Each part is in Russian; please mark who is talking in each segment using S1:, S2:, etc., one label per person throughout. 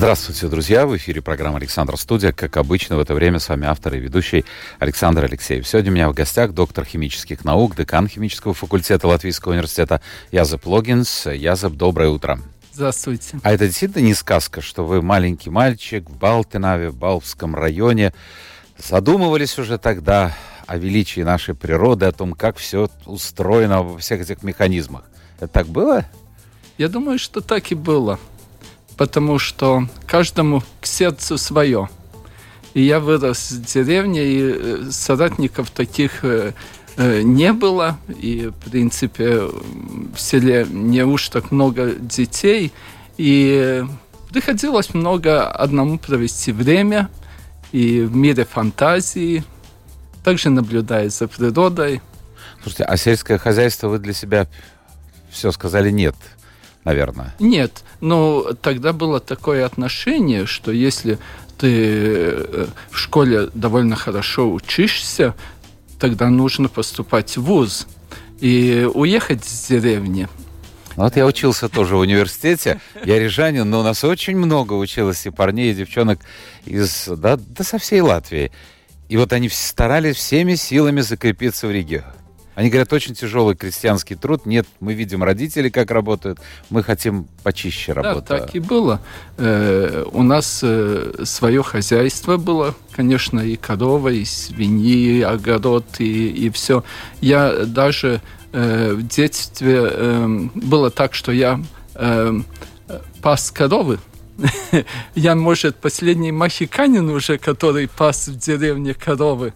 S1: Здравствуйте, друзья! В эфире программа «Александр Студия». Как обычно, в это время с вами автор и ведущий Александр Алексеев. Сегодня у меня в гостях доктор химических наук, декан химического факультета Латвийского университета Язеп Логинс. Язеп, доброе утро.
S2: Здравствуйте.
S1: А это действительно не сказка, что вы маленький мальчик в Балтинаве, в Балвском районе, задумывались уже тогда о величии нашей природы, о том, как все устроено во всех этих механизмах. Это так было?
S2: Я думаю, что так и было потому что каждому к сердцу свое. И я вырос в деревне, и э, соратников таких э, э, не было. И, в принципе, в селе не уж так много детей. И приходилось много одному провести время. И в мире фантазии, также наблюдая за природой.
S1: Слушайте, а сельское хозяйство вы для себя все сказали нет? Наверное.
S2: Нет, но тогда было такое отношение, что если ты э, в школе довольно хорошо учишься, тогда нужно поступать в ВУЗ и уехать из деревни.
S1: Вот я учился тоже в университете, я рижанин, но у нас очень много училось и парней, и девчонок из, да, да со всей Латвии. И вот они старались всеми силами закрепиться в Риге. Они говорят, очень тяжелый крестьянский труд. Нет, мы видим родителей, как работают. Мы хотим почище работать.
S2: Да, так и было. Э, у нас э, свое хозяйство было, конечно, и корова, и свиньи, и огород, и, и все. Я даже э, в детстве э, было так, что я э, пас коровы. Я, может, последний махиканин уже, который пас в деревне коровы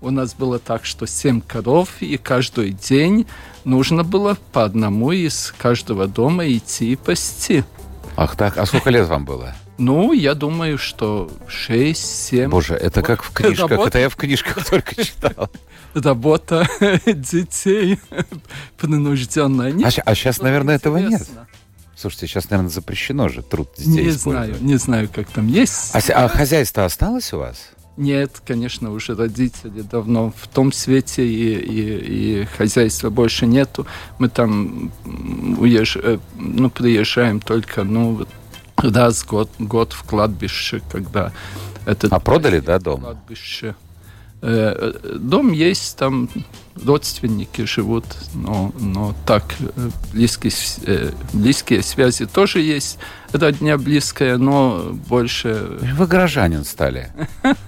S2: у нас было так, что семь коров, и каждый день нужно было по одному из каждого дома идти и пасти.
S1: Ах так, а сколько лет вам было?
S2: Ну, я думаю, что 6-7.
S1: Боже, это как в книжках. Работа... Это я в книжках только читал.
S2: Работа детей принужденная.
S1: А, а сейчас, наверное, этого нет. Слушайте, сейчас, наверное, запрещено же труд детей
S2: Не знаю, не знаю, как там есть.
S1: А, а хозяйство осталось у вас?
S2: Нет, конечно, уже родители давно в том свете, и, и, и хозяйства больше нету. Мы там уезж... Э, ну, приезжаем только ну, раз в год, год в кладбище, когда...
S1: Это а продали, да, дом? Кладбище.
S2: Э, дом есть, там родственники живут, но, но так э, близкие, близкие связи тоже есть родня близкая, но больше...
S1: Вы горожанин стали.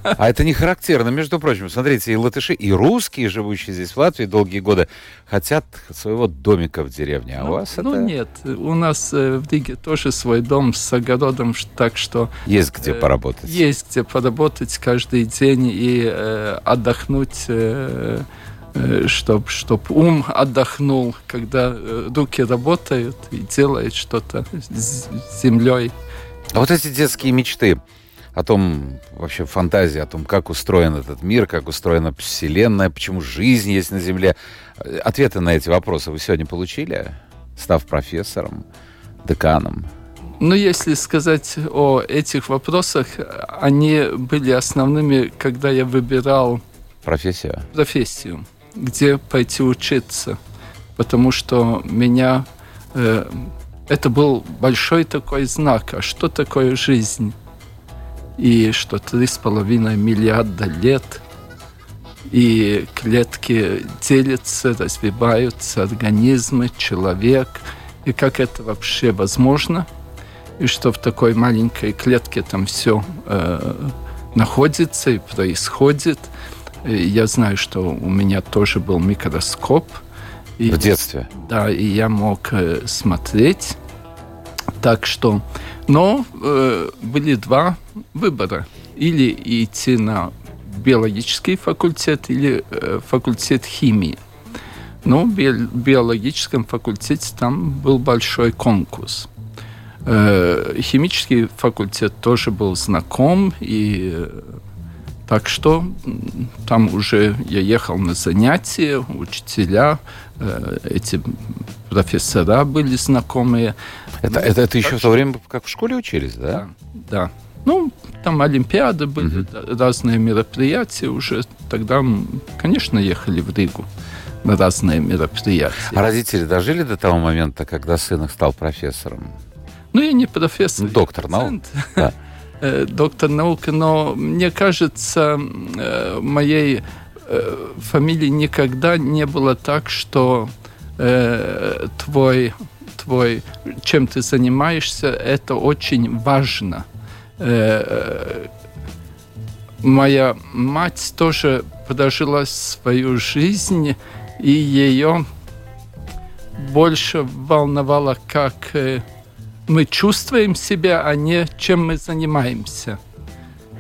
S1: А это не характерно, между прочим. Смотрите, и латыши, и русские, живущие здесь в Латвии долгие годы, хотят своего домика в деревне. А
S2: ну,
S1: у вас
S2: ну,
S1: это...
S2: Ну нет, у нас э, в Риге тоже свой дом с огородом, так что...
S1: Есть где э, поработать.
S2: Есть где поработать каждый день и э, отдохнуть... Э, чтобы чтоб ум отдохнул, когда э, руки работают и делают что-то с землей.
S1: А вот эти детские мечты о том, вообще фантазии о том, как устроен этот мир, как устроена Вселенная, почему жизнь есть на Земле. Ответы на эти вопросы вы сегодня получили, став профессором, деканом?
S2: Ну, если сказать о этих вопросах, они были основными, когда я выбирал
S1: профессию.
S2: Профессию где пойти учиться, потому что меня э, это был большой такой знак, а что такое жизнь? И что три с половиной миллиарда лет, и клетки делятся, развиваются, организмы, человек, и как это вообще возможно, и что в такой маленькой клетке там все э, находится и происходит – я знаю, что у меня тоже был микроскоп.
S1: И, в детстве?
S2: Да, и я мог э, смотреть. Так что... Но э, были два выбора. Или идти на биологический факультет, или э, факультет химии. Но в биологическом факультете там был большой конкурс. Э, химический факультет тоже был знаком, и Так что там уже я ехал на занятия, учителя, э, эти профессора были знакомые.
S1: Это, это, это еще в то время, как в школе учились, да?
S2: Да, да. Ну, там Олимпиады были, угу. разные мероприятия уже. Тогда, конечно, ехали в Ригу на разные мероприятия.
S1: А родители дожили до того момента, когда сын их стал профессором?
S2: Ну, я не профессор.
S1: Доктор наук. Да.
S2: Э, доктор наук, но мне кажется, э, моей э, фамилии никогда не было так, что твой, твой, чем ты занимаешься, это очень важно. Моя мать тоже прожила свою жизнь, и ее больше волновало, как мы чувствуем себя, а не чем мы занимаемся.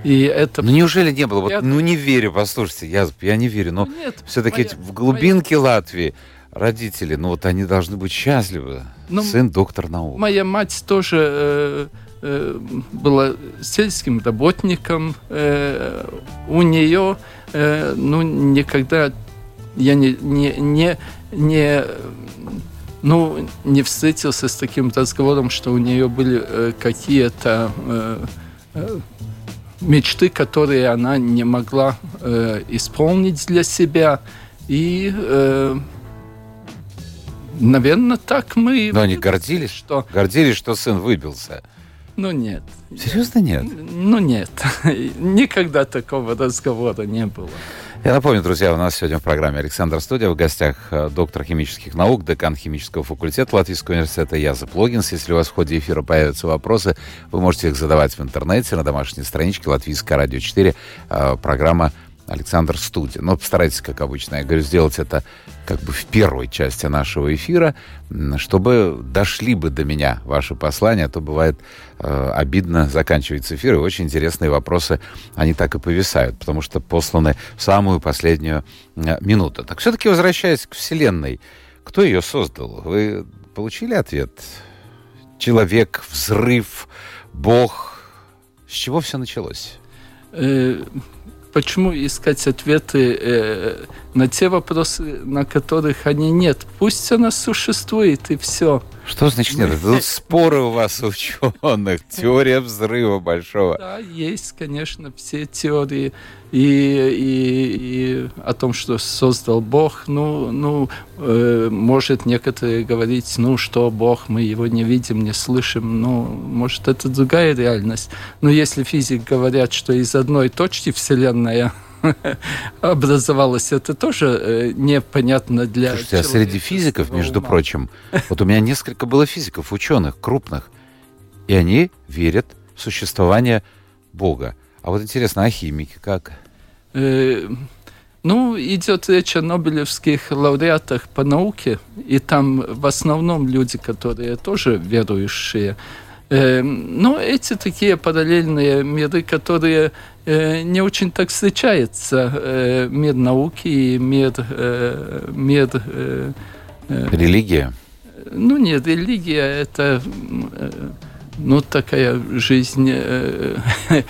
S1: И это... Ну неужели не было? Вот, ну не верю, послушайте, я, я не верю, но ну, все-таки моя... в глубинке моя... Латвии родители, ну вот они должны быть счастливы. Ну, Сын доктор наук.
S2: Моя мать тоже э, э, была сельским работником. Э, у нее, э, ну никогда я не, не, не, не ну, не встретился с таким разговором, что у нее были э, какие-то э, э, мечты, которые она не могла исполнить для себя. И, наверное, так мы...
S1: Но они гордились, что... Гордились, что сын выбился.
S2: Ну, нет.
S1: Серьезно нет?
S2: Ну, нет. Никогда такого разговора не было.
S1: Я напомню, друзья, у нас сегодня в программе Александр Студия. В гостях э, доктор химических наук, декан химического факультета Латвийского университета Язып Логинс. Если у вас в ходе эфира появятся вопросы, вы можете их задавать в интернете на домашней страничке Латвийское радио 4. Э, программа Александр Студия. Но постарайтесь, как обычно, я говорю, сделать это как бы в первой части нашего эфира, чтобы дошли бы до меня ваши послания, а то бывает э, обидно заканчивается эфир, и очень интересные вопросы, они так и повисают, потому что посланы в самую последнюю э, минуту. Так все-таки возвращаясь к Вселенной, кто ее создал? Вы получили ответ? Человек, взрыв, Бог. С чего все началось?
S2: Почему искать ответы э, на те вопросы, на которых они нет? Пусть она существует, и все.
S1: Что значит нет? Тут споры у вас ученых, теория взрыва большого.
S2: Да, есть, конечно, все теории и, и, и о том, что создал Бог. Ну, ну э, может некоторые говорить, ну что Бог, мы его не видим, не слышим. Ну, может это другая реальность. Но если физик говорят, что из одной точки Вселенная образовалась, это тоже э, непонятно для
S1: Слушайте, а среди физиков, между ума. прочим, вот у меня несколько было физиков, ученых, крупных, и они верят в существование Бога. А вот интересно, а химики как?
S2: Ну, идет речь о нобелевских лауреатах по науке, и там в основном люди, которые тоже верующие. Э, но эти такие параллельные миры, которые э, не очень так встречаются. Э, мир науки и мир... Мир
S1: религия?
S2: Ну, нет, религия – это... Э, ну, такая жизнь, э,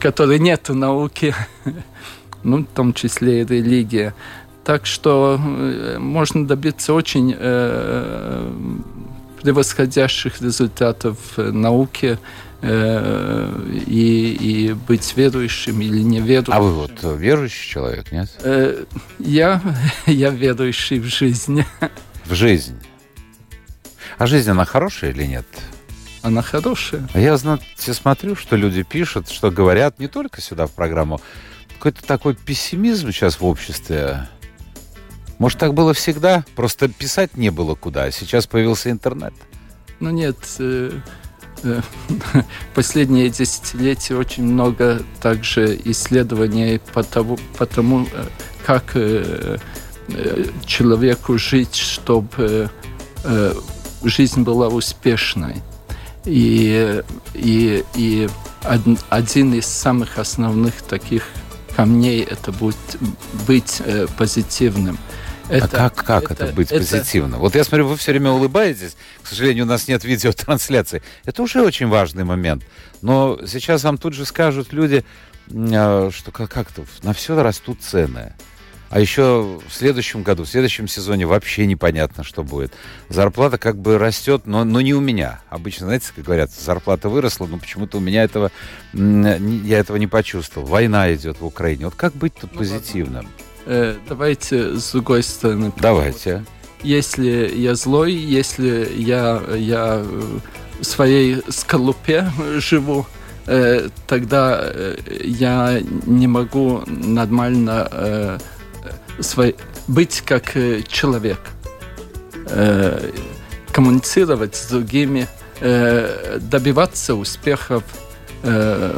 S2: которой нет науки, ну, в том числе и религия. Так что э, можно добиться очень э, превосходящих результатов в науке и, и быть верующим или неверующим. А
S1: вы вот верующий человек, нет?
S2: Я, я верующий в жизнь.
S1: В жизнь? А жизнь, она хорошая или нет?
S2: Она хорошая.
S1: А я, знаете, смотрю, что люди пишут, что говорят не только сюда в программу. Какой-то такой пессимизм сейчас в обществе. Может, так было всегда? Просто писать не было куда, а сейчас появился интернет.
S2: Ну нет, э, э, последние десятилетия очень много также исследований по тому, по тому э, как э, э, человеку жить, чтобы э, жизнь была успешной. И, и, и один из самых основных таких камней это будет быть э, позитивным.
S1: А это, а как, как это, это быть это... позитивным? Вот я смотрю, вы все время улыбаетесь. К сожалению, у нас нет видеотрансляции. Это уже очень важный момент. Но сейчас вам тут же скажут люди, э, что как- как-то на все растут цены. А еще в следующем году, в следующем сезоне вообще непонятно, что будет. Зарплата как бы растет, но, но не у меня. Обычно, знаете, как говорят, зарплата выросла, но почему-то у меня этого, я этого не почувствовал. Война идет в Украине. Вот как быть тут позитивным?
S2: Э, давайте с другой стороны.
S1: Давайте.
S2: Если я злой, если я, я в своей скорлупе живу, э, тогда э, я не могу нормально э, свой- быть как э, человек, э, коммуницировать с другими, э, добиваться успехов э,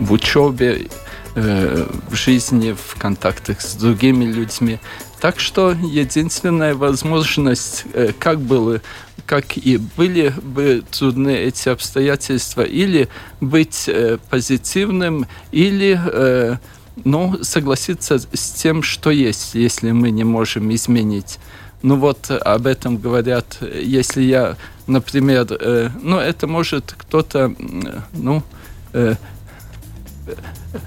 S2: в учебе, э, в жизни, в контактах с другими людьми. Так что единственная возможность, э, как было, как и были бы трудны эти обстоятельства, или быть позитивным, или ну, согласиться с тем, что есть, если мы не можем изменить. Ну вот э, об этом говорят, э, если я, например, э, ну это может кто-то, м, ну, э,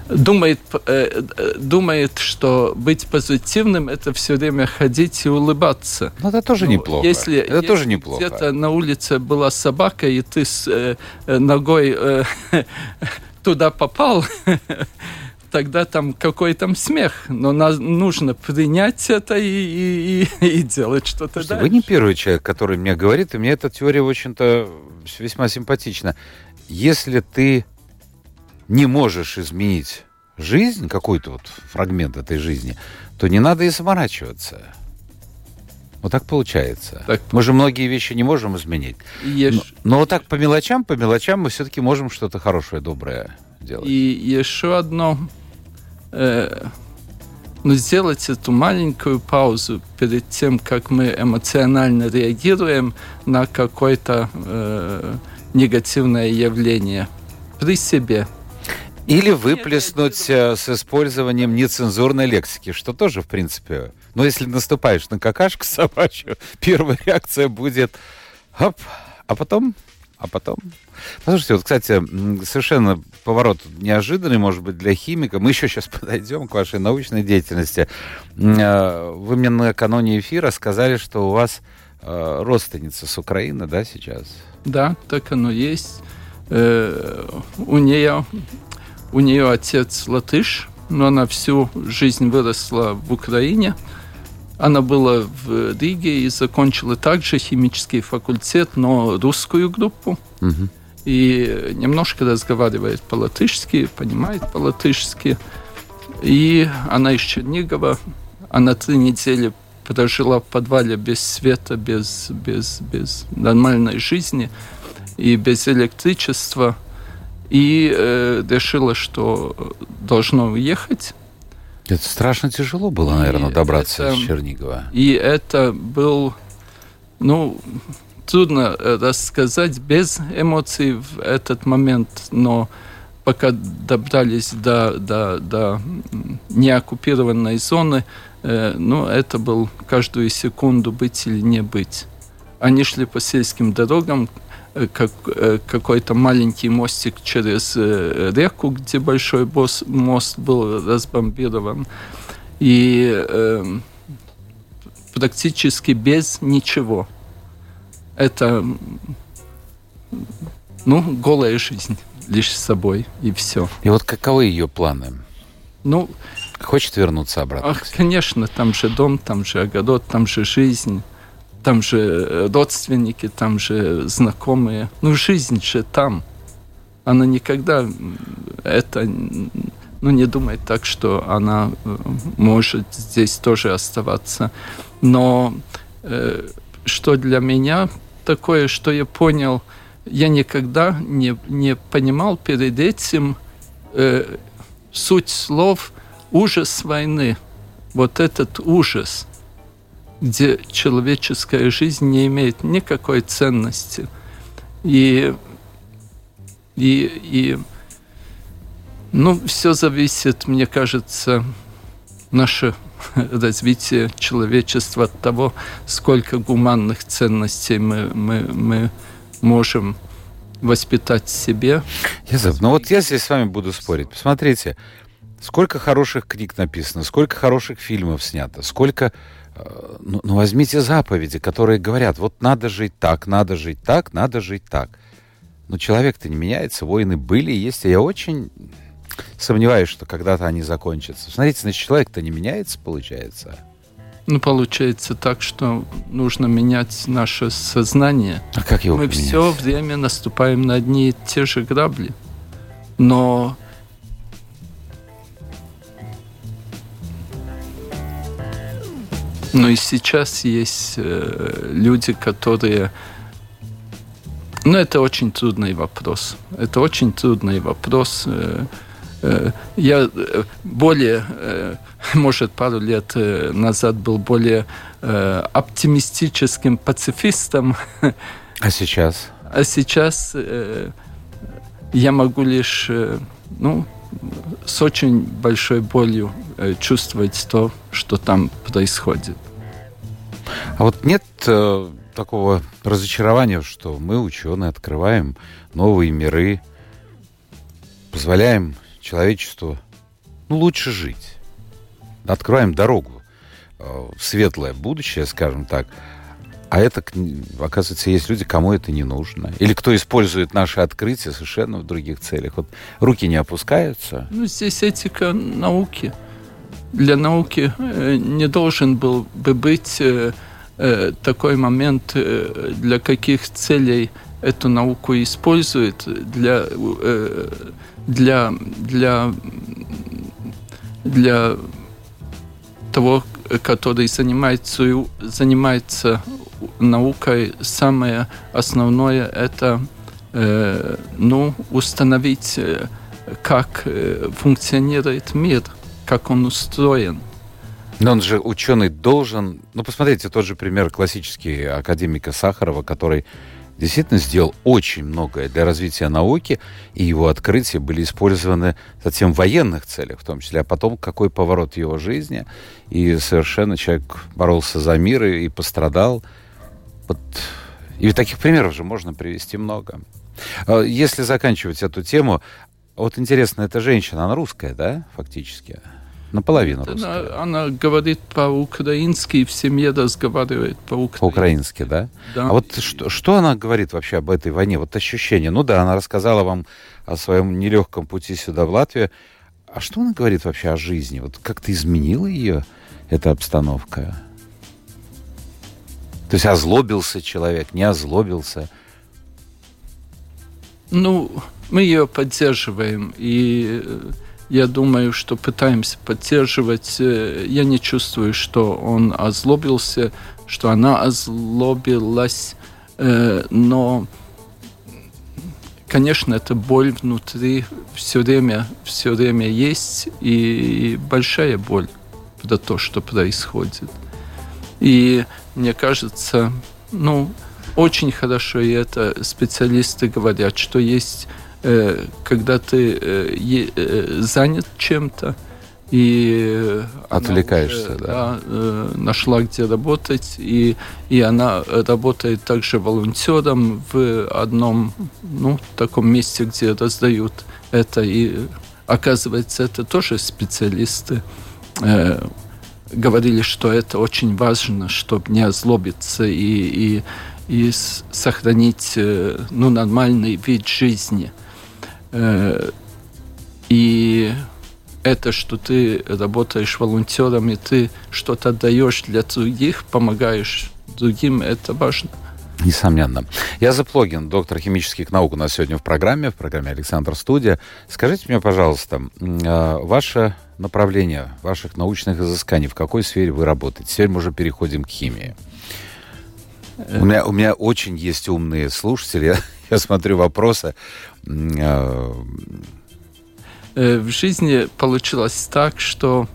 S2: думает, э, э, думает, что быть позитивным это все время ходить и улыбаться.
S1: Ну, это тоже
S2: Ну,
S1: неплохо.
S2: Если,
S1: это
S2: если
S1: тоже неплохо.
S2: Где-то на улице была собака, и ты с э, э, ногой э, туда попал, тогда там какой там смех. Но нас нужно принять это и, и, и, и делать что-то дальше.
S1: вы не первый человек, который мне говорит, и мне эта теория, в общем-то, весьма симпатична. Если ты не можешь изменить жизнь, какой-то вот фрагмент этой жизни, то не надо и заморачиваться. Вот так получается.
S2: Так.
S1: Мы же многие вещи не можем изменить.
S2: Еш-
S1: Но, но вот так по мелочам, по мелочам мы все-таки можем что-то хорошее, доброе делать.
S2: И еще одно, э, ну, сделать эту маленькую паузу перед тем, как мы эмоционально реагируем на какое-то э, негативное явление при себе.
S1: Или выплеснуть э, с использованием нецензурной лексики, что тоже, в принципе... Но если наступаешь на какашку собачью, первая реакция будет... Хоп, а потом... А потом... Послушайте, вот, кстати, совершенно поворот неожиданный, может быть, для химика. Мы еще сейчас подойдем к вашей научной деятельности. Э, Вы мне накануне эфира сказали, что у вас э, родственница с Украины, да, сейчас?
S2: Да, так оно есть. Э, у нее у нее отец латыш, но она всю жизнь выросла в Украине. Она была в Риге и закончила также химический факультет, но русскую группу.
S1: Мгм.
S2: И немножко разговаривает по-латышски, понимает по-латышски. И она из Чернигова. Она три недели прожила в подвале без света, без, без, без нормальной жизни и без электричества. И э, решила, что должно уехать.
S1: Это страшно тяжело было, наверное,
S2: И
S1: добраться
S2: это-
S1: из Чернигова.
S2: И это был, ну, трудно э, рассказать без эмоций в этот момент, но пока добрались до, до, до неоккупированной зоны, э, ну, это был каждую секунду быть или не быть. Они шли по сельским дорогам, э, как, э, какой-то маленький мостик через э, реку, где большой босс- мост был разбомбирован. И эм, практически без ничего. Это ну, голая жизнь лишь с собой, и все.
S1: И вот каковы ее планы?
S2: Ну,
S1: Хочет вернуться обратно?
S2: ах, конечно, там же дом, там же огород, там же жизнь, там же э, родственники, там же знакомые. Ну, жизнь же там. Она никогда это ну, не думает так, что она э, может здесь тоже оставаться. Но э, что для меня такое, что я понял, я никогда не, не понимал перед этим э, суть слов ужас войны. Вот этот ужас, где человеческая жизнь не имеет никакой ценности. И, и, и ну, все зависит, мне кажется, наше развитие человечества от того, сколько гуманных ценностей мы, мы, мы можем воспитать себе.
S1: Язык, ну вот я здесь с вами буду спорить. Посмотрите, сколько хороших книг написано, сколько хороших фильмов снято, сколько... Ну, ну, возьмите заповеди, которые говорят, вот надо жить так, надо жить так, надо жить так. Но человек-то не меняется, войны были и есть, и я очень сомневаюсь, что когда-то они закончатся. Смотрите, значит, человек-то не меняется, получается.
S2: Ну, получается так, что нужно менять наше сознание.
S1: А как его
S2: Мы
S1: поменять?
S2: все время наступаем на одни и те же грабли. Но Но и сейчас есть э, люди, которые... Ну, это очень трудный вопрос. Это очень трудный вопрос. Э, э, я более, может, пару лет назад был более оптимистическим пацифистом,
S1: А сейчас?
S2: а сейчас я могу лишь, ну, с очень большой болью э, чувствовать то, что там происходит.
S1: А вот нет э, такого разочарования, что мы, ученые, открываем новые миры, позволяем человечеству ну, лучше жить, открываем дорогу э, в светлое будущее, скажем так. А это, оказывается, есть люди, кому это не нужно. Или кто использует наши открытия совершенно в других целях. Вот руки не опускаются.
S2: Ну, здесь этика науки. Для науки э, не должен был бы быть э, э, такой момент, для каких целей эту науку используют, для, для, для, для того, который занимается, занимается наукой, самое основное это э, ну, установить, э, как э, функционирует мир, как он устроен.
S1: Но он же ученый должен... Ну, посмотрите, тот же пример классический академика Сахарова, который действительно сделал очень многое для развития науки, и его открытия были использованы затем в военных целях в том числе. А потом какой поворот его жизни, и совершенно человек боролся за мир и, и пострадал. Вот. И таких примеров же можно привести много. А Если заканчивать эту тему, вот интересно, эта женщина, она русская, да, фактически? Наполовину русская.
S2: Она, она говорит по-украински, в семье разговаривает по-украински.
S1: По-украински, да?
S2: Да.
S1: А вот что, что она говорит вообще об этой войне? Вот ощущение. Ну да, она рассказала вам о своем нелегком пути сюда, в Латвию. А что она говорит вообще о жизни? Вот как-то изменила ее эта обстановка? То есть озлобился человек, не озлобился.
S2: Ну, мы ее поддерживаем, и э, я думаю, что пытаемся поддерживать. Э, Я не чувствую, что он озлобился, что она озлобилась, э, но, конечно, эта боль внутри все время, все время есть, и большая боль за то, что происходит. И мне кажется, ну, очень хорошо, и это специалисты говорят, что есть, э, когда ты э, э, занят чем-то, и э,
S1: Отвлекаешься,
S2: уже,
S1: да.
S2: э, нашла, где работать, и, и она работает также волонтером в одном, ну, таком месте, где раздают это, и оказывается, это тоже специалисты э, говорили, что это очень важно, чтобы не озлобиться и, и, и сохранить э, ну, нормальный вид жизни. Э, И это, что ты работаешь волонтером, и ты что-то даешь для других, помогаешь другим, это важно.
S1: Несомненно. Я Заплогин, доктор химических наук у нас сегодня в программе, в программе «Александр Студия». Скажите мне, пожалуйста, а, ваше направление ваших научных изысканий, в какой сфере вы работаете? Теперь мы уже переходим к химии. У меня, у меня очень есть умные слушатели. Я, я смотрю вопросы. А,
S2: Э, в жизни получилось так, что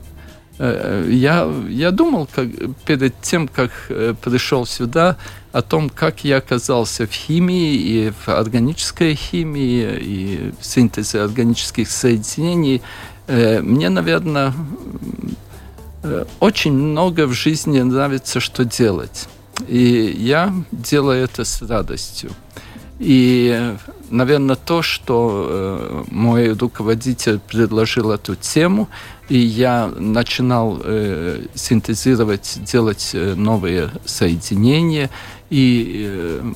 S2: э, я, я думал как, перед тем, как э, пришел сюда, о том, как я оказался в химии и в органической химии и в синтезе органических соединений. Э, Мне, наверное, э, очень много в жизни нравится, что делать. И я делаю это с радостью. И, наверное, то, что э, мой руководитель предложил эту тему, и я начинал синтезировать, делать новые соединения и, э,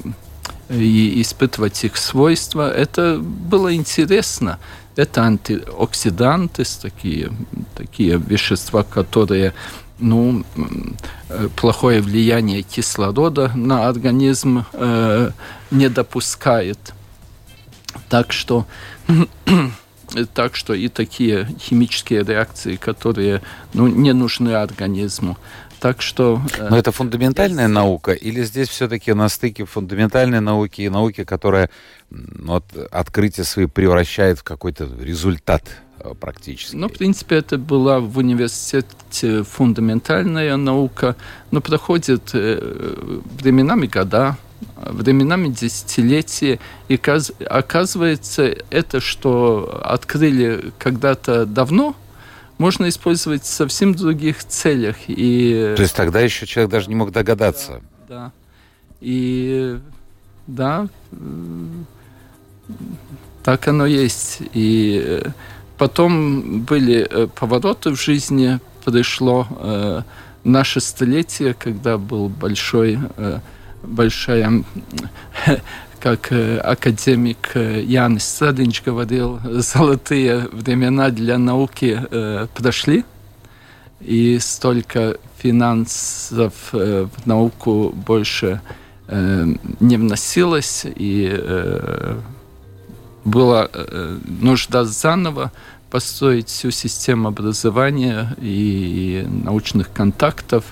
S2: и испытывать их свойства, это было интересно. Это антиоксиданты, такие, такие вещества, которые ну, э, плохое влияние кислорода на организм э, не допускает. Так что, так что и такие химические реакции, которые ну, не нужны организму. Так что...
S1: Э, Но это фундаментальная я... наука, или здесь все-таки на стыке фундаментальной науки и науки, которая ну, вот, открытие свои превращает в какой-то результат Э, практически?
S2: Ну, в принципе, это была в университете фундаментальная наука, но проходит э, временами года, временами десятилетия, и оказывается, это, что открыли когда-то давно, можно использовать в совсем других целях. И...
S1: То есть тогда еще человек даже не мог догадаться.
S2: Да. да. И да, так оно есть. И э, Потом были э, повороты в жизни, пришло э, наше столетие, когда был большой, э, большая, как академик Янис Садинч говорил, золотые времена для науки прошли, и столько финансов в науку больше не вносилось, и была э, нужда заново построить всю систему образования и научных контактов.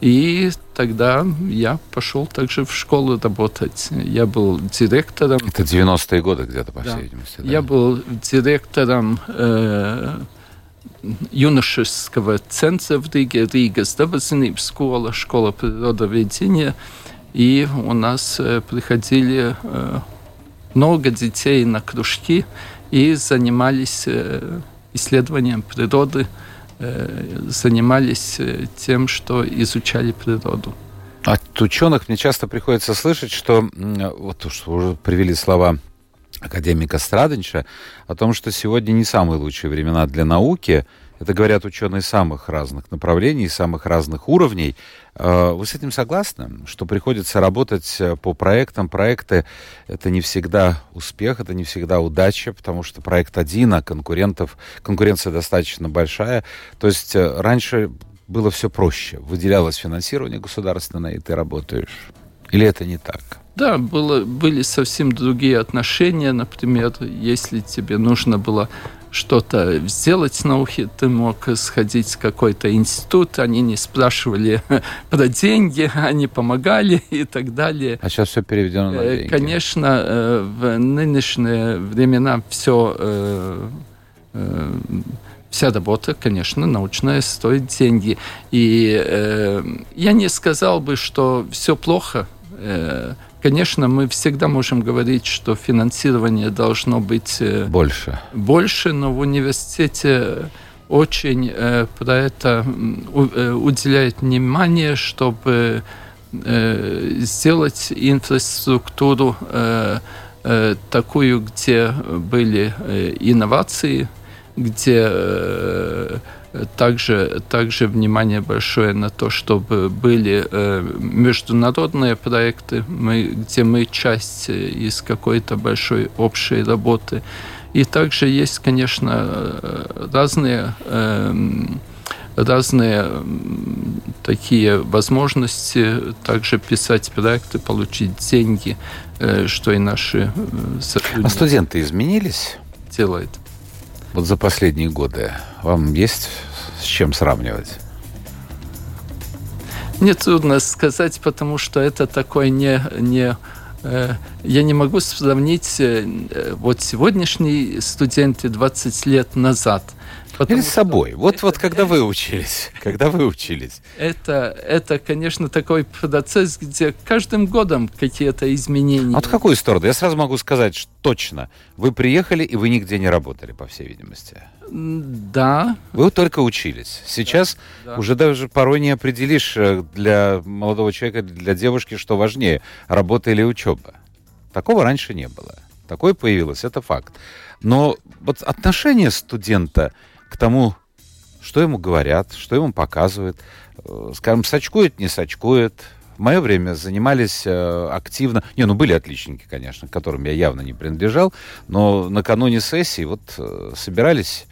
S2: И тогда я пошел также в школу работать. Я был директором.
S1: Это 90-е годы где-то, по всей видимости.
S2: Да? Я был директором э, юношеского центра в Риге, Рига Здравоохранительная школа, школа природоведения. И у нас э, приходили э, много детей на кружки и занимались э, исследованием природы, э, занимались э, тем, что изучали природу.
S1: От ученых мне часто приходится слышать, что вот то, что уже привели слова академика Страденча, о том, что сегодня не самые лучшие времена для науки, это говорят ученые самых разных направлений, самых разных уровней. Э, вы с этим согласны, что приходится работать э, по проектам? Проекты — это не всегда успех, это не всегда удача, потому что проект один, а конкурентов, конкуренция достаточно большая. То есть э, раньше было все проще. Выделялось финансирование государственное, и ты работаешь. Или это не так?
S2: Да, было, были совсем другие отношения. Например, если тебе нужно было что-то сделать с науки, ты мог сходить в какой-то институт, они не спрашивали про деньги, они помогали и так далее.
S1: А сейчас все переведено на э, деньги.
S2: Конечно, э, в нынешние времена все э, вся работа, конечно, научная стоит деньги. И э, я не сказал бы, что все плохо. Э, Конечно, мы всегда можем говорить, что финансирование должно быть
S1: э, больше,
S2: больше но в университете очень э, про это э, уделяет внимание, чтобы э, сделать инфраструктуру э, э, такую, где были э, инновации, где э, также, также внимание большое на то, чтобы были э, международные проекты, мы, где мы часть из какой-то большой общей работы. И также есть, конечно, разные э, разные такие возможности также писать проекты, получить деньги, э, что и наши
S1: А студенты изменились?
S2: Делают.
S1: Вот за последние годы вам есть с чем сравнивать?
S2: Мне трудно сказать, потому что это такой не, не э, я не могу сравнить э, вот сегодняшние студенты 20 лет назад.
S1: Или с собой. Вот, это, вот когда вы учились. Когда вы учились.
S2: Это, это, конечно, такой процесс, где каждым годом какие-то изменения. А
S1: вот в какую сторону? Я сразу могу сказать что точно. Вы приехали, и вы нигде не работали, по всей видимости.
S2: Да.
S1: Вы только учились. Сейчас да, да. уже даже порой не определишь э, для молодого человека, для девушки, что важнее, работа или учеба. Такого раньше не было. Такое появилось, это факт. Но вот отношение студента к тому, что ему говорят, что ему показывают, э, скажем, сачкует, не сачкует, в мое время занимались э, активно... Не, ну были отличники, конечно, к которым я явно не принадлежал, но накануне сессии вот э, собирались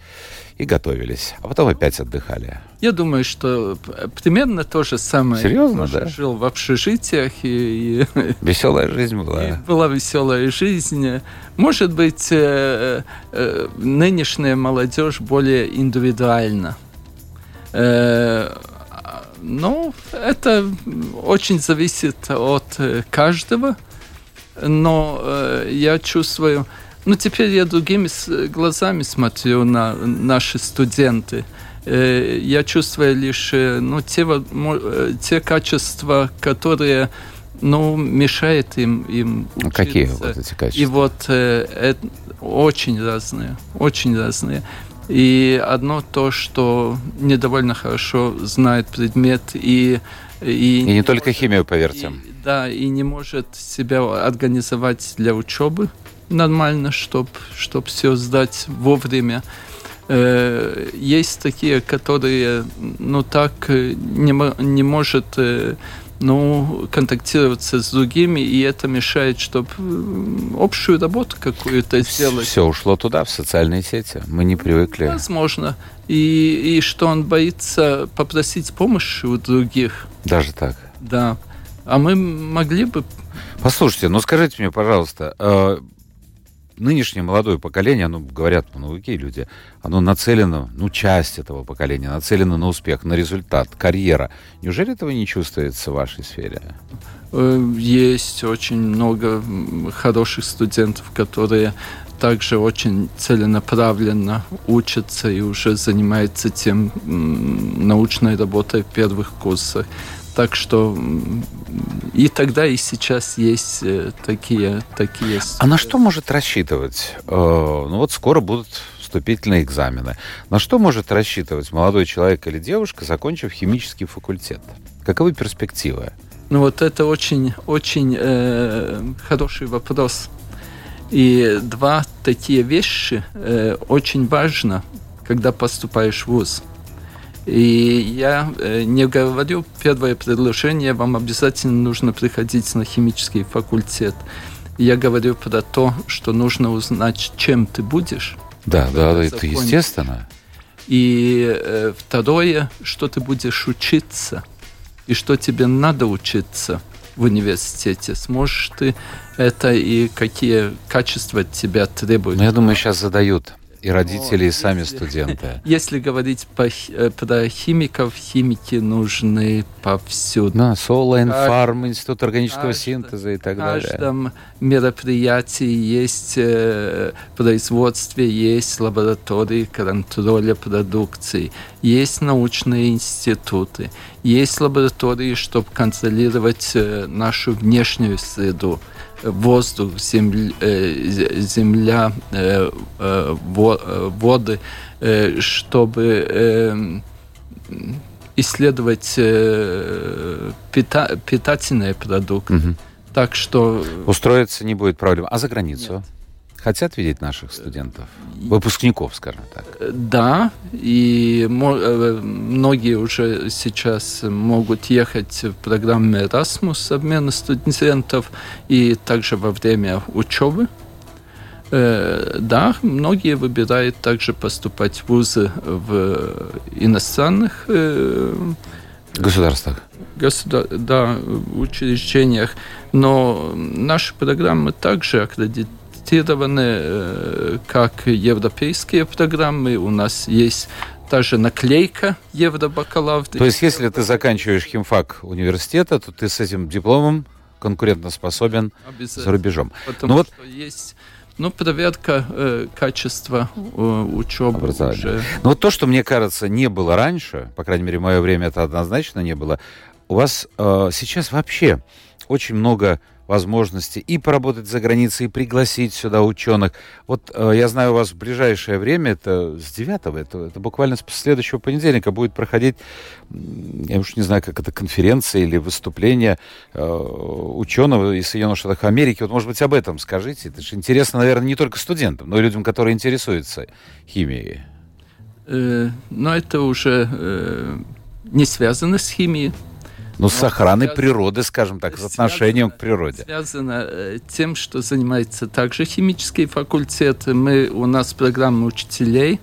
S1: и готовились, а потом опять отдыхали.
S2: Я думаю, что примерно то же самое.
S1: Серьезно,
S2: да? Жил в общежитиях и...
S1: Веселая жизнь была.
S2: И была веселая жизнь. Может быть, э, э, нынешняя молодежь более индивидуальна. Э, ну, это очень зависит от э, каждого, но э, я чувствую, ну, теперь я другими глазами смотрю на наши студенты. Э, я чувствую лишь ну, те, те качества, которые ну, мешает им, им
S1: учиться. Какие вот эти качества?
S2: И вот э, это очень разные, очень разные. И одно то, что недовольно хорошо знает предмет и...
S1: И, и не, не только может, химию, поверьте.
S2: И, да, и не может себя организовать для учебы нормально, чтобы чтоб все сдать вовремя. Э, есть такие, которые, ну так, э, не, не может э, ну, контактироваться с другими, и это мешает, чтобы общую работу какую-то сделать.
S1: Все ушло туда, в социальные сети. Мы не привыкли.
S2: Возможно. И, и что он боится попросить помощи у других.
S1: Даже так?
S2: Да. А мы могли бы...
S1: Послушайте, ну скажите мне, пожалуйста, э, нынешнее молодое поколение, оно, говорят многие люди, оно нацелено, ну, часть этого поколения нацелена на успех, на результат, карьера. Неужели этого не чувствуется в вашей сфере?
S2: Э, есть очень много хороших студентов, которые также очень целенаправленно учатся и уже занимаются тем научной работой в первых курсах. Так что и тогда, и сейчас есть э, такие... такие...
S1: А на что может рассчитывать? Э, ну вот скоро будут вступительные экзамены. На что может рассчитывать молодой человек или девушка, закончив химический факультет? Каковы перспективы?
S2: Ну вот это очень, очень э, хороший вопрос. И два такие вещи э, очень важно, когда поступаешь в ВУЗ. И я э, не говорю, первое предложение, вам обязательно нужно приходить на химический факультет. Я говорю про то, что нужно узнать, чем ты будешь.
S1: Да, да, это естественно.
S2: И э, второе, что ты будешь учиться, и что тебе надо учиться в университете. Сможешь ты это и какие качества тебя требуют.
S1: Ну, я думаю, сейчас задают и родители, и сами студенты.
S2: Если говорить по, э, про химиков, химики нужны повсюду.
S1: Да, Solar Farm, Институт органического синтеза и так далее.
S2: В каждом мероприятии есть э, производстве, есть лаборатории контроля продукции, есть научные институты, есть лаборатории, чтобы контролировать э, нашу внешнюю среду воздух, земля, земля воды, чтобы исследовать пита питательные продукты. Угу. Так что...
S1: Устроиться не будет проблем. А за границу? Нет хотят видеть наших студентов, выпускников, скажем так?
S2: Да, и э, многие уже сейчас могут ехать в программе Erasmus, обмена студентов, и также во время учебы. Э, да, многие выбирают также поступать в вузы в иностранных э,
S1: государствах.
S2: Государ... Да, учреждениях. Но наши программы также аккредитированы э, как европейские программы. У нас есть также наклейка Евробакалавр.
S1: То есть, если ты заканчиваешь химфак университета, то ты с этим дипломом конкурентоспособен за рубежом.
S2: Потому ну, вот... что есть ну, проверка э, качества э, учебы. Уже.
S1: Ну, вот то, что, мне кажется, не было раньше, по крайней мере, в мое время это однозначно не было, у вас э, сейчас вообще очень много возможности и поработать за границей, и пригласить сюда ученых. Вот э, я знаю, у вас в ближайшее время, это с 9 это, это буквально с следующего понедельника будет проходить, я уж не знаю, как это конференция или выступление э, ученого из Соединенных Штатов Америки. Вот, может быть, об этом скажите. Это же интересно, наверное, не только студентам, но и людям, которые интересуются химией.
S2: Э, но это уже э, не связано с химией.
S1: Ну, с охраной природы, скажем так, с отношением к природе.
S2: Связано э, тем, что занимается также химический факультет. Мы, у нас программа учителей,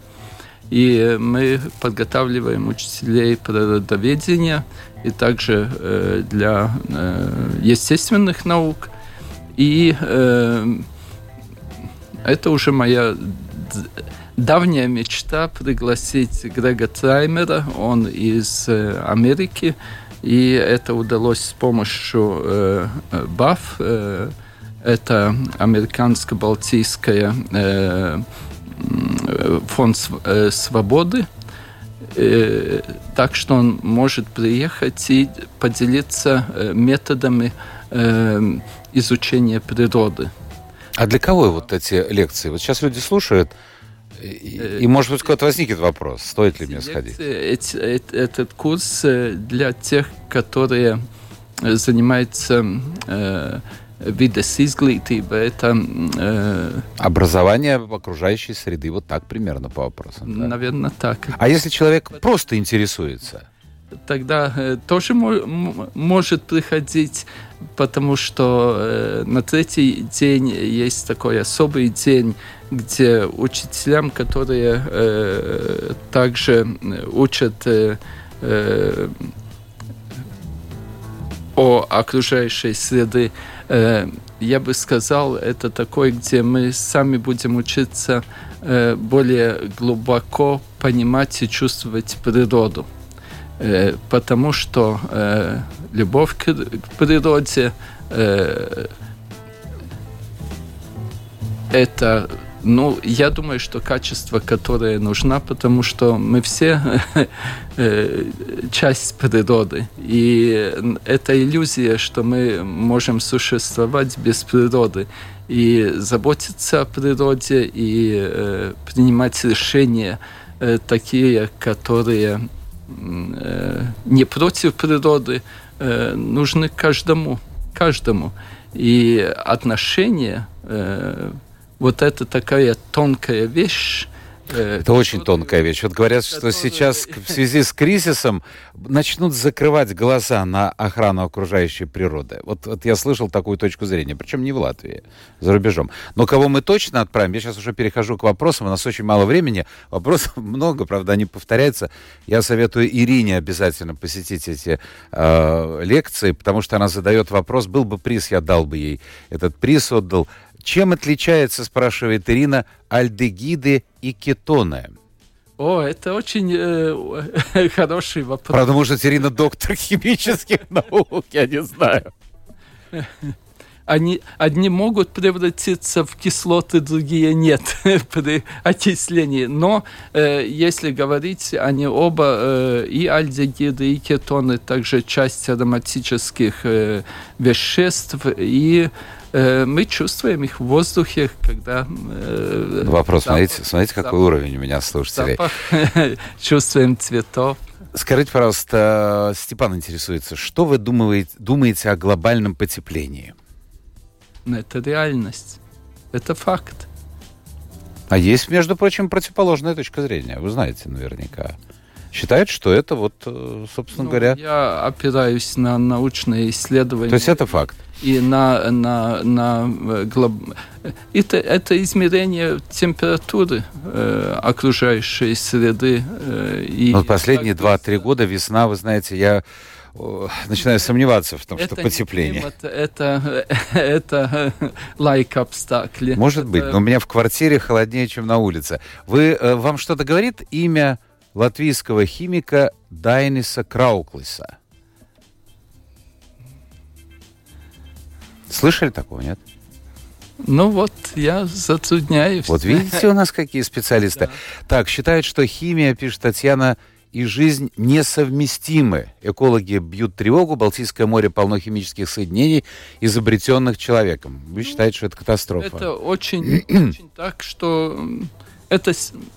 S2: и мы подготавливаем учителей природоведения и также э, для э, естественных наук. И это уже моя давняя мечта пригласить Грега Траймера, он из Америки, и это удалось с помощью э, э БАФ, э, это американско-балтийская э, фонд э, свободы, э, так что он может приехать и поделиться э, методами э, изучения природы.
S1: А для кого вот эти лекции? Вот сейчас люди слушают, и, и может быть, какой-то возникнет вопрос, стоит ли мне сходить?
S2: Эти, этот курс э, для тех, которые э, занимаются э, видес изглитиба, это...
S1: Э, Образование окружающей среды, вот так примерно по вопросам.
S2: Да? Наверное, так.
S1: А если человек просто интересуется?
S2: Тогда э, тоже может приходить, потому что э, на третий день есть такой особый день, где учителям, которые э, также учат о окружающей среде, э, я бы сказал, это такой, где мы сами будем учиться более глубоко понимать и чувствовать природу. Э, потому что э, любовь к, природе э, это ну, я думаю, что качество, которое нужно, потому что мы все часть природы. И это иллюзия, что мы можем существовать без природы. И заботиться о природе, и э, принимать решения э, такие, которые не против природы, нужны каждому. каждому. И отношения вот это такая тонкая вещь,
S1: э, это очень тонкая вещь. Вот говорят, что сейчас в связи с кризисом начнут закрывать глаза на охрану окружающей природы. Вот, вот я слышал такую точку зрения, причем не в Латвии, за рубежом. Но кого мы точно отправим, я сейчас уже перехожу к вопросам, у нас очень мало времени, вопросов много, правда, они повторяются. Я советую Ирине обязательно посетить эти э, лекции, потому что она задает вопрос, был бы приз, я дал бы ей этот приз, отдал. Чем отличается, спрашивает Ирина, альдегиды и кетоны?
S2: О, это очень э, хороший вопрос.
S1: Правда, может, Ирина доктор химических наук, я не знаю.
S2: Они, одни могут превратиться в кислоты, другие нет при окислении. Но э, если говорить, они оба, э, и альдегиды, и кетоны, также часть ароматических э, веществ, и Э, мы чувствуем их в воздухе, когда...
S1: Э, Вопрос, запах, смотрите, смотрите, какой запах, уровень у меня слушателей. Запах,
S2: чувствуем цветов.
S1: Скажите, пожалуйста, Степан интересуется, что вы думаете, думаете о глобальном потеплении?
S2: Ну, это реальность. Это факт.
S1: А есть, между прочим, противоположная точка зрения. Вы знаете наверняка. Считают, что это вот, э, собственно ну, говоря...
S2: Я опираюсь на научные исследования. То
S1: есть это факт?
S2: и на, на, на э, глоб... это, это измерение температуры э, окружающей среды.
S1: Э, и вот последние два-три года весна, вы знаете, я начинаю сомневаться в том, это что потепление.
S2: Климат, это, это лайк обстакли.
S1: Может быть, но у меня в квартире холоднее, чем на улице. Вы, э, вам что-то говорит имя латвийского химика Дайниса Крауклиса? Слышали такого, нет?
S2: Ну вот, я затрудняюсь.
S1: Вот видите, у нас какие специалисты. Да. Так, считают, что химия, пишет Татьяна, и жизнь несовместимы. Экологи бьют тревогу, Балтийское море полно химических соединений, изобретенных человеком. Вы считаете, что это катастрофа?
S2: Это очень, очень так, что это,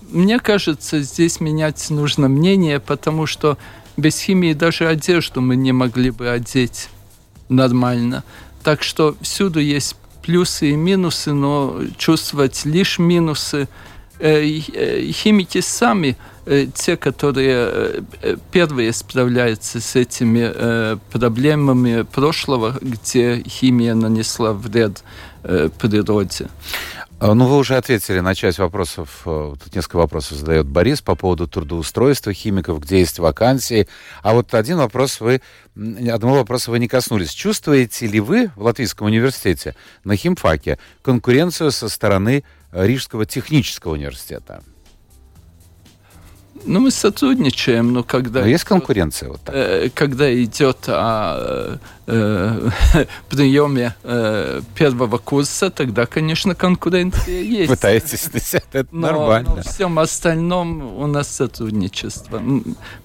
S2: мне кажется, здесь менять нужно мнение, потому что без химии даже одежду мы не могли бы одеть нормально. Так что всюду есть плюсы и минусы, но чувствовать лишь минусы. Э, э, химики сами, э, те, которые первые справляются с этими проблемами прошлого, где химия нанесла вред природе.
S1: А, ну, вы уже ответили на часть вопросов. Э, тут несколько вопросов задает Борис по поводу трудоустройства химиков, где есть вакансии. А вот один вопрос вы, одного вопроса вы не коснулись. Чувствуете ли вы в Латвийском университете на химфаке конкуренцию со стороны Рижского технического университета?
S2: Ну, мы сотрудничаем, но когда... Но
S1: есть конкуренция вот так?
S2: Э, когда идет о э, приеме э, первого курса, тогда, конечно, конкуренция есть.
S1: Пытаетесь это но, нормально.
S2: Но всем остальном у нас сотрудничество.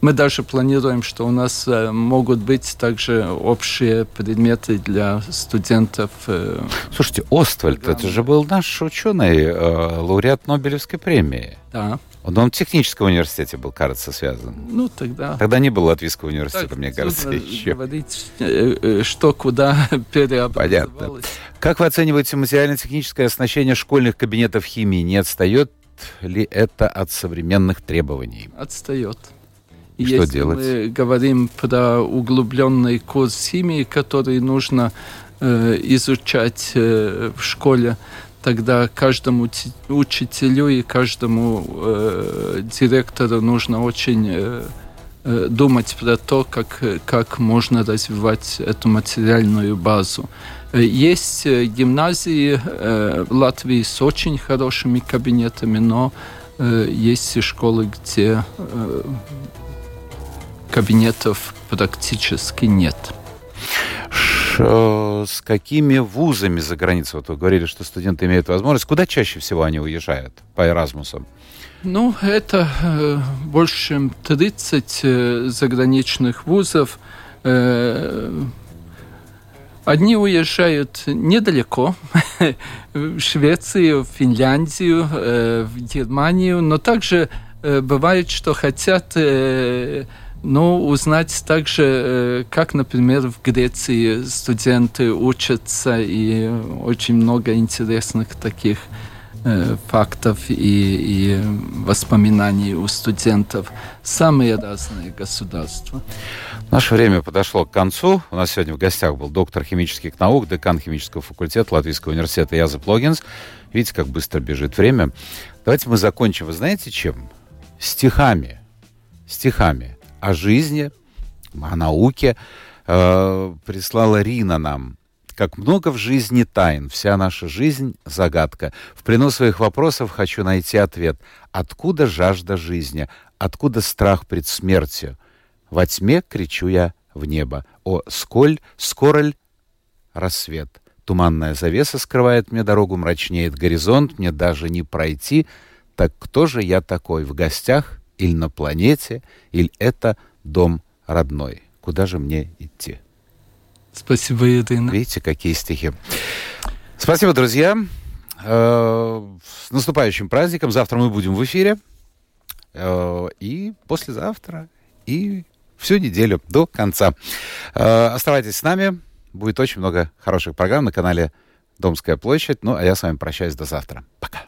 S2: Мы даже планируем, что у нас э, могут быть также общие предметы для студентов. Э,
S1: Слушайте, Оствальд, это же был наш ученый, э, лауреат Нобелевской премии.
S2: Да.
S1: Он, он в техническом университете был, кажется, связан.
S2: Ну, тогда...
S1: Тогда не было Латвийского университета, так, мне кажется, еще.
S2: говорить, э, э, что куда переобразовалось. Понятно.
S1: Как вы оцениваете материально-техническое оснащение школьных кабинетов химии? Не отстает ли это от современных требований?
S2: Отстает.
S1: И что Если делать?
S2: мы говорим про углубленный курс химии, который нужно э, изучать э, в школе, тогда каждому учителю и каждому э, директору нужно очень э, э, думать про то, как, как можно развивать эту материальную базу. Э, есть э, гимназии э, в Латвии с очень хорошими кабинетами, но э, есть и школы, где э, кабинетов практически нет
S1: с какими вузами за границей? Вот вы говорили, что студенты имеют возможность. Куда чаще всего они уезжают по Эразмусам?
S2: Ну, это э, больше, чем 30 э, заграничных вузов. Э, одни уезжают недалеко, в Швецию, в Финляндию, э, в Германию, но также э, бывает, что хотят но узнать также, э, как, например, в Греции студенты учатся, и очень много интересных таких э, фактов и, и воспоминаний у студентов. Самые разные государства.
S1: Наше время подошло к концу. У нас сегодня в гостях был доктор химических наук, декан химического факультета Латвийского университета Яза Плогинс. Видите, как быстро бежит время. Давайте мы закончим. Вы знаете чем? Стихами. Стихами о жизни, о науке э, прислала Рина нам. Как много в жизни тайн, вся наша жизнь — загадка. В плену своих вопросов хочу найти ответ. Откуда жажда жизни? Откуда страх пред смертью? Во тьме кричу я в небо. О, сколь, скороль рассвет. Туманная завеса скрывает мне дорогу, мрачнеет горизонт, мне даже не пройти. Так кто же я такой, в гостях или на планете, или это дом родной. Куда же мне идти?
S2: Спасибо, Ирина.
S1: Видите, какие стихи. Спасибо, друзья. Э, с наступающим праздником. Завтра мы будем в эфире. Э, и послезавтра. И всю неделю до конца. Э, оставайтесь с нами. Будет очень много хороших программ на канале Домская площадь. Ну, а я с вами прощаюсь до завтра. Пока.